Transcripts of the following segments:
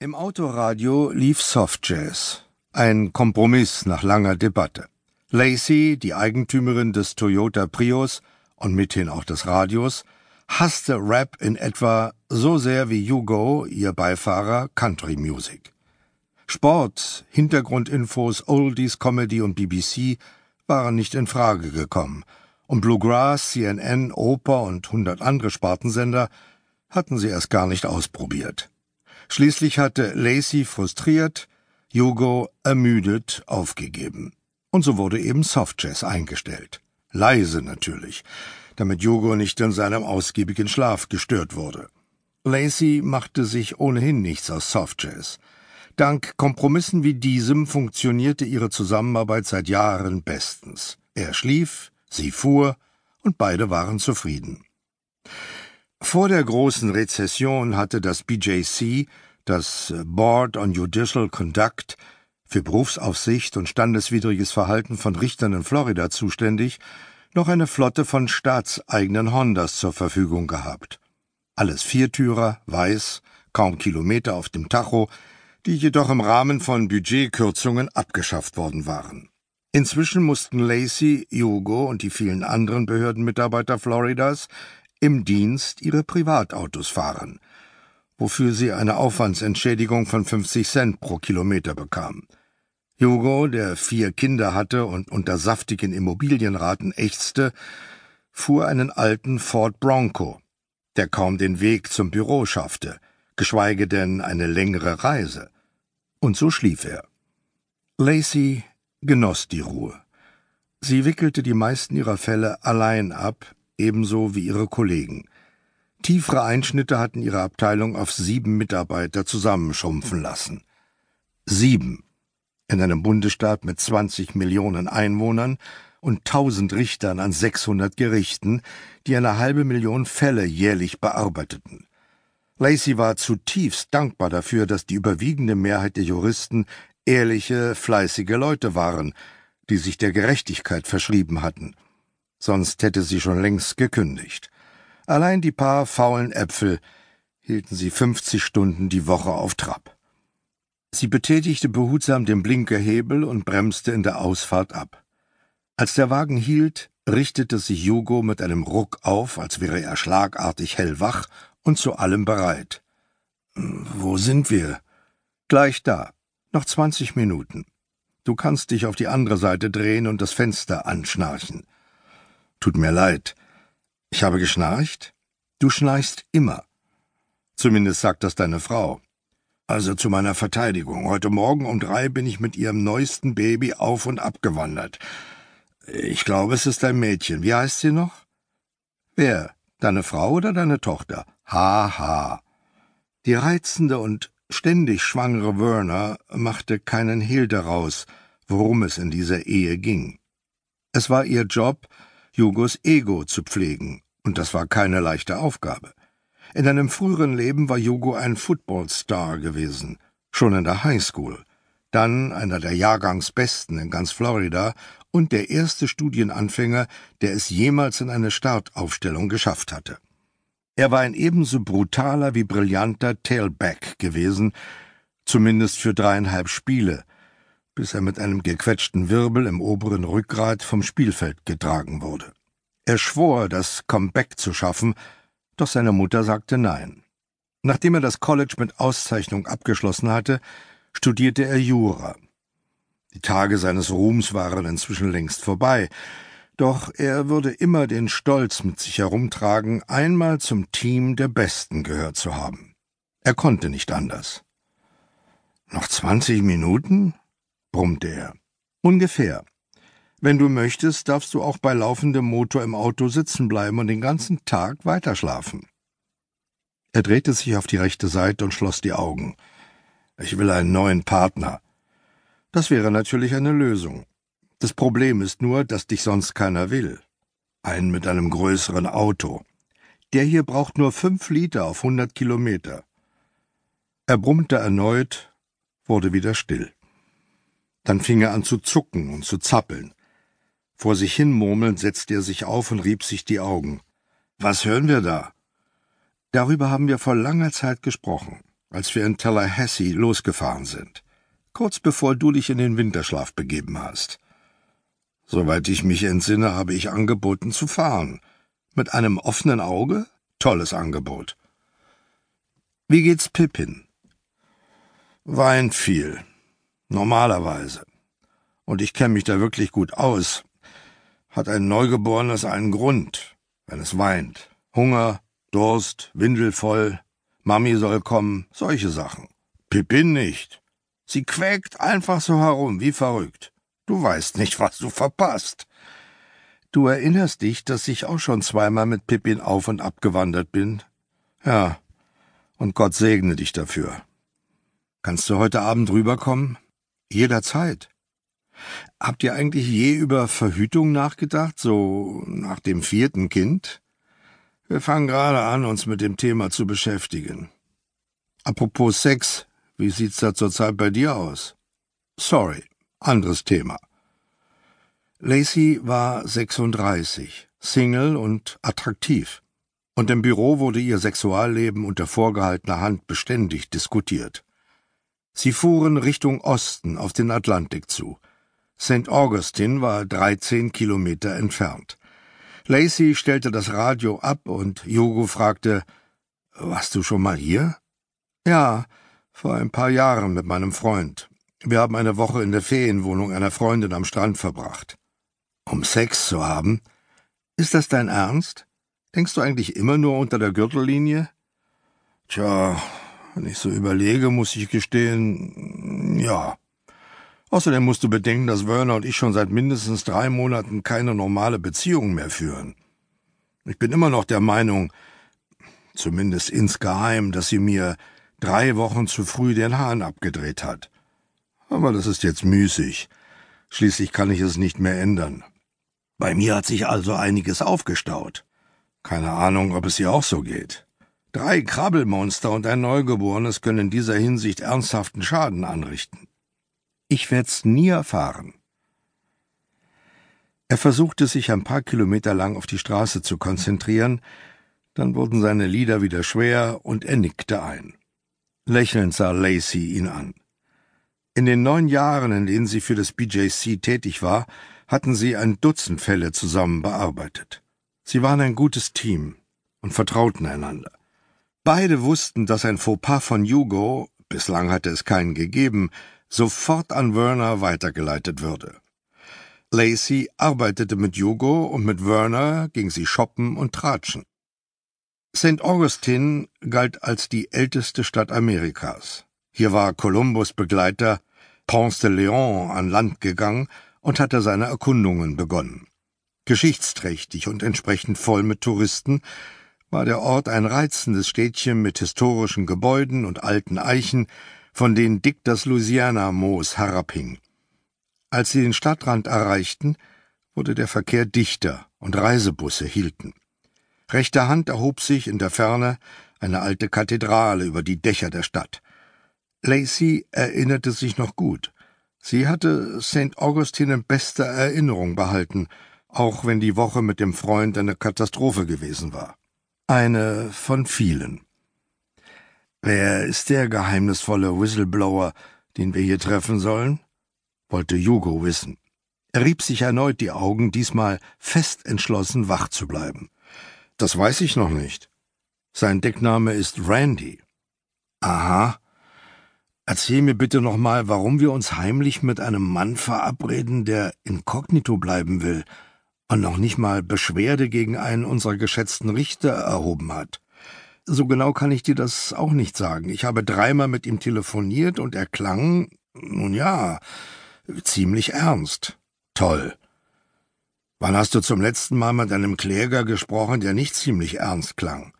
Im Autoradio lief Soft Jazz, ein Kompromiss nach langer Debatte. Lacey, die Eigentümerin des Toyota Prius und mithin auch des Radios, hasste Rap in etwa so sehr wie Hugo, ihr Beifahrer, Country Music. Sport, Hintergrundinfos, Oldies, Comedy und BBC waren nicht in Frage gekommen, und Bluegrass, CNN, Oper und hundert andere Spartensender hatten sie erst gar nicht ausprobiert. Schließlich hatte Lacey frustriert, Hugo ermüdet aufgegeben. Und so wurde eben Softjazz eingestellt. Leise natürlich, damit Hugo nicht in seinem ausgiebigen Schlaf gestört wurde. Lacey machte sich ohnehin nichts aus Softjazz. Dank Kompromissen wie diesem funktionierte ihre Zusammenarbeit seit Jahren bestens. Er schlief, sie fuhr, und beide waren zufrieden. Vor der großen Rezession hatte das BJC, das Board on Judicial Conduct, für Berufsaufsicht und standeswidriges Verhalten von Richtern in Florida zuständig, noch eine Flotte von staatseigenen Hondas zur Verfügung gehabt. Alles Viertürer, weiß, kaum Kilometer auf dem Tacho, die jedoch im Rahmen von Budgetkürzungen abgeschafft worden waren. Inzwischen mussten Lacey, Hugo und die vielen anderen Behördenmitarbeiter Floridas im Dienst ihre Privatautos fahren, wofür sie eine Aufwandsentschädigung von 50 Cent pro Kilometer bekamen. Hugo, der vier Kinder hatte und unter saftigen Immobilienraten ächzte, fuhr einen alten Ford Bronco, der kaum den Weg zum Büro schaffte, geschweige denn eine längere Reise. Und so schlief er. Lacey genoss die Ruhe. Sie wickelte die meisten ihrer Fälle allein ab, ebenso wie ihre Kollegen. Tiefere Einschnitte hatten ihre Abteilung auf sieben Mitarbeiter zusammenschrumpfen lassen. Sieben. In einem Bundesstaat mit 20 Millionen Einwohnern und tausend Richtern an 600 Gerichten, die eine halbe Million Fälle jährlich bearbeiteten. Lacey war zutiefst dankbar dafür, dass die überwiegende Mehrheit der Juristen ehrliche, fleißige Leute waren, die sich der Gerechtigkeit verschrieben hatten – sonst hätte sie schon längst gekündigt. Allein die paar faulen Äpfel hielten sie fünfzig Stunden die Woche auf Trab. Sie betätigte behutsam den Blinkerhebel und bremste in der Ausfahrt ab. Als der Wagen hielt, richtete sich Hugo mit einem Ruck auf, als wäre er schlagartig hellwach und zu allem bereit. Wo sind wir? Gleich da. Noch zwanzig Minuten. Du kannst dich auf die andere Seite drehen und das Fenster anschnarchen. Tut mir leid. Ich habe geschnarcht? Du schnarchst immer. Zumindest sagt das deine Frau. Also zu meiner Verteidigung. Heute Morgen um drei bin ich mit ihrem neuesten Baby auf und abgewandert. Ich glaube, es ist ein Mädchen. Wie heißt sie noch? Wer? Deine Frau oder deine Tochter? Haha. Ha. Die reizende und ständig schwangere Werner machte keinen Hehl daraus, worum es in dieser Ehe ging. Es war ihr Job, Hugos Ego zu pflegen, und das war keine leichte Aufgabe. In einem früheren Leben war Hugo ein Footballstar gewesen, schon in der Highschool, dann einer der Jahrgangsbesten in ganz Florida und der erste Studienanfänger, der es jemals in eine Startaufstellung geschafft hatte. Er war ein ebenso brutaler wie brillanter Tailback gewesen, zumindest für dreieinhalb Spiele, bis er mit einem gequetschten Wirbel im oberen Rückgrat vom Spielfeld getragen wurde. Er schwor, das Comeback zu schaffen, doch seine Mutter sagte nein. Nachdem er das College mit Auszeichnung abgeschlossen hatte, studierte er Jura. Die Tage seines Ruhms waren inzwischen längst vorbei, doch er würde immer den Stolz mit sich herumtragen, einmal zum Team der Besten gehört zu haben. Er konnte nicht anders. Noch zwanzig Minuten? Brummte er. Ungefähr. Wenn du möchtest, darfst du auch bei laufendem Motor im Auto sitzen bleiben und den ganzen Tag weiterschlafen. Er drehte sich auf die rechte Seite und schloss die Augen. Ich will einen neuen Partner. Das wäre natürlich eine Lösung. Das Problem ist nur, dass dich sonst keiner will. Einen mit einem größeren Auto. Der hier braucht nur fünf Liter auf hundert Kilometer. Er brummte erneut, wurde wieder still. Dann fing er an zu zucken und zu zappeln. Vor sich hin murmelnd setzte er sich auf und rieb sich die Augen. Was hören wir da? Darüber haben wir vor langer Zeit gesprochen. als wir in Tallahassee losgefahren sind, kurz bevor du dich in den Winterschlaf begeben hast. Soweit ich mich entsinne, habe ich angeboten zu fahren. Mit einem offenen Auge? Tolles Angebot. Wie geht's Pippin? Weint viel. Normalerweise. Und ich kenne mich da wirklich gut aus. Hat ein Neugeborenes einen Grund, wenn es weint. Hunger, Durst, Windel voll, Mami soll kommen, solche Sachen. Pippin nicht. Sie quäkt einfach so herum, wie verrückt. Du weißt nicht, was du verpasst. Du erinnerst dich, dass ich auch schon zweimal mit Pippin auf und abgewandert bin? Ja. Und Gott segne dich dafür. Kannst du heute Abend rüberkommen? Jederzeit. Habt ihr eigentlich je über Verhütung nachgedacht, so nach dem vierten Kind? Wir fangen gerade an, uns mit dem Thema zu beschäftigen. Apropos Sex, wie sieht's da zurzeit bei dir aus? Sorry, anderes Thema. Lacey war 36, Single und attraktiv. Und im Büro wurde ihr Sexualleben unter vorgehaltener Hand beständig diskutiert. Sie fuhren Richtung Osten auf den Atlantik zu. St. Augustine war 13 Kilometer entfernt. Lacey stellte das Radio ab und Jogo fragte, Warst du schon mal hier? Ja, vor ein paar Jahren mit meinem Freund. Wir haben eine Woche in der Ferienwohnung einer Freundin am Strand verbracht. Um Sex zu haben? Ist das dein Ernst? Denkst du eigentlich immer nur unter der Gürtellinie? Tja, wenn ich so überlege, muss ich gestehen, ja. Außerdem musst du bedenken, dass Werner und ich schon seit mindestens drei Monaten keine normale Beziehung mehr führen. Ich bin immer noch der Meinung, zumindest insgeheim, dass sie mir drei Wochen zu früh den Hahn abgedreht hat. Aber das ist jetzt müßig. Schließlich kann ich es nicht mehr ändern. Bei mir hat sich also einiges aufgestaut. Keine Ahnung, ob es ihr auch so geht. Drei Krabbelmonster und ein Neugeborenes können in dieser Hinsicht ernsthaften Schaden anrichten. Ich werd's nie erfahren. Er versuchte sich ein paar Kilometer lang auf die Straße zu konzentrieren, dann wurden seine Lieder wieder schwer und er nickte ein. Lächelnd sah Lacey ihn an. In den neun Jahren, in denen sie für das BJC tätig war, hatten sie ein Dutzend Fälle zusammen bearbeitet. Sie waren ein gutes Team und vertrauten einander. Beide wussten, dass ein Fauxpas von Hugo, bislang hatte es keinen gegeben, sofort an Werner weitergeleitet würde. Lacey arbeitete mit Hugo und mit Werner ging sie shoppen und tratschen. St. Augustine galt als die älteste Stadt Amerikas. Hier war Kolumbus Begleiter Ponce de Leon an Land gegangen und hatte seine Erkundungen begonnen. Geschichtsträchtig und entsprechend voll mit Touristen war der Ort ein reizendes Städtchen mit historischen Gebäuden und alten Eichen, von denen dick das Louisiana-Moos herabhing. Als sie den Stadtrand erreichten, wurde der Verkehr dichter und Reisebusse hielten. Rechter Hand erhob sich in der Ferne eine alte Kathedrale über die Dächer der Stadt. Lacey erinnerte sich noch gut. Sie hatte St. Augustine in bester Erinnerung behalten, auch wenn die Woche mit dem Freund eine Katastrophe gewesen war. Eine von vielen. Wer ist der geheimnisvolle Whistleblower, den wir hier treffen sollen? wollte Hugo wissen. Er rieb sich erneut die Augen, diesmal fest entschlossen, wach zu bleiben. Das weiß ich noch nicht. Sein Deckname ist Randy. Aha. Erzähl mir bitte nochmal, warum wir uns heimlich mit einem Mann verabreden, der inkognito bleiben will und noch nicht mal Beschwerde gegen einen unserer geschätzten Richter erhoben hat. So genau kann ich dir das auch nicht sagen. Ich habe dreimal mit ihm telefoniert und er klang, nun ja, ziemlich ernst. Toll. Wann hast du zum letzten Mal mit einem Kläger gesprochen, der nicht ziemlich ernst klang?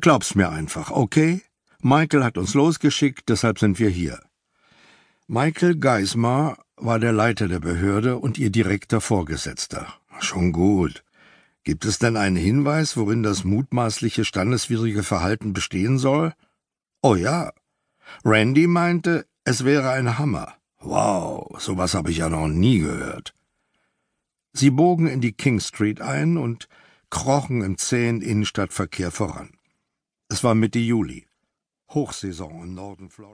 Glaub's mir einfach, okay? Michael hat uns losgeschickt, deshalb sind wir hier. Michael Geismar war der Leiter der Behörde und ihr direkter Vorgesetzter. Schon gut. Gibt es denn einen Hinweis, worin das mutmaßliche standeswidrige Verhalten bestehen soll? Oh ja. Randy meinte, es wäre ein Hammer. Wow, sowas habe ich ja noch nie gehört. Sie bogen in die King Street ein und krochen im zähen Innenstadtverkehr voran. Es war Mitte Juli. Hochsaison im Norden Floridas.